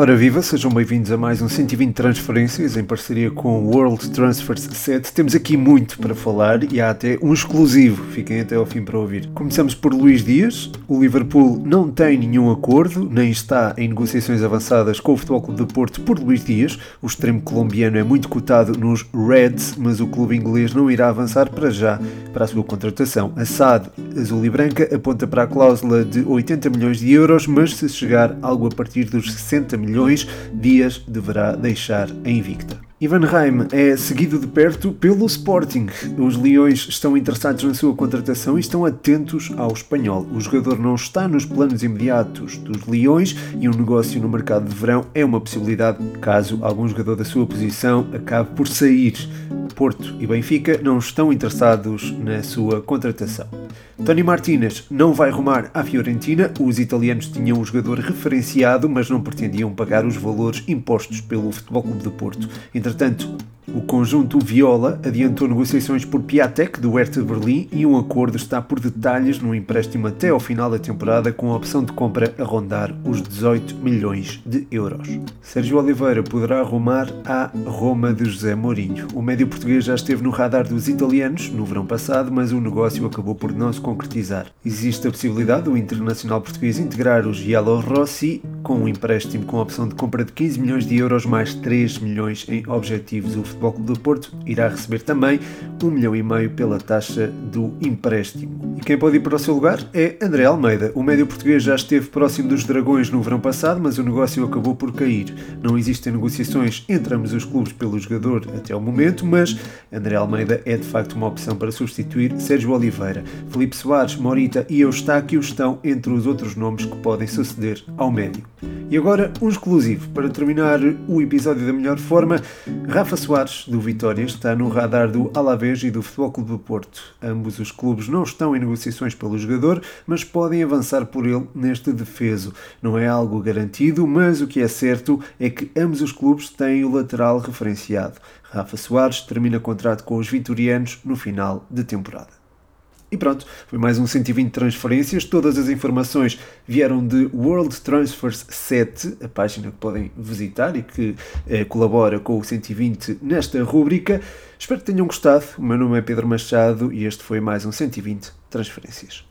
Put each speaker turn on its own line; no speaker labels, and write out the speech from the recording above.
Ora viva, sejam bem-vindos a mais um 120 Transferências em parceria com o World Transfers 7. Temos aqui muito para falar e há até um exclusivo, fiquem até ao fim para ouvir. Começamos por Luís Dias. O Liverpool não tem nenhum acordo, nem está em negociações avançadas com o Futebol Clube de Porto por Luís Dias. O extremo colombiano é muito cotado nos Reds, mas o clube inglês não irá avançar para já para a sua contratação. A SAD Azul e Branca aponta para a cláusula de 80 milhões de euros, mas se chegar algo a partir dos 60 milhões milhões, Dias deverá deixar a invicta. Ivan Reim é seguido de perto pelo Sporting. Os Leões estão interessados na sua contratação e estão atentos ao espanhol. O jogador não está nos planos imediatos dos Leões e um negócio no mercado de verão é uma possibilidade caso algum jogador da sua posição acabe por sair. Porto e Benfica não estão interessados na sua contratação. Tony Martinez não vai rumar à Fiorentina. Os italianos tinham o jogador referenciado, mas não pretendiam pagar os valores impostos pelo Futebol Clube de Porto. Entretanto, o conjunto Viola adiantou negociações por Piatek do Hertha Berlim e um acordo está por detalhes no empréstimo até ao final da temporada com a opção de compra a rondar os 18 milhões de euros. Sérgio Oliveira poderá arrumar à Roma de José Mourinho. O médio português já esteve no radar dos italianos no verão passado, mas o negócio acabou por não se concretizar. Existe a possibilidade do internacional português integrar os Giallo Rossi com um empréstimo com a opção de compra de 15 milhões de euros mais 3 milhões em objetivos. O Futebol Clube do Porto irá receber também 1 milhão e meio pela taxa do empréstimo. E quem pode ir para o seu lugar é André Almeida. O médio português já esteve próximo dos Dragões no verão passado, mas o negócio acabou por cair. Não existem negociações entre ambos os clubes pelo jogador até o momento, mas André Almeida é de facto uma opção para substituir Sérgio Oliveira. Felipe Soares, Morita e Eustáquio estão entre os outros nomes que podem suceder ao médio. E agora, um exclusivo para terminar o episódio da melhor forma. Rafa Soares, do Vitória, está no radar do Alavés e do Futebol Clube do Porto. Ambos os clubes não estão em negociações pelo jogador, mas podem avançar por ele neste defeso. Não é algo garantido, mas o que é certo é que ambos os clubes têm o lateral referenciado. Rafa Soares termina contrato com os vitorianos no final de temporada. E pronto, foi mais um 120 transferências. Todas as informações vieram de World Transfers 7, a página que podem visitar e que eh, colabora com o 120 nesta rúbrica. Espero que tenham gostado. O meu nome é Pedro Machado e este foi mais um 120 transferências.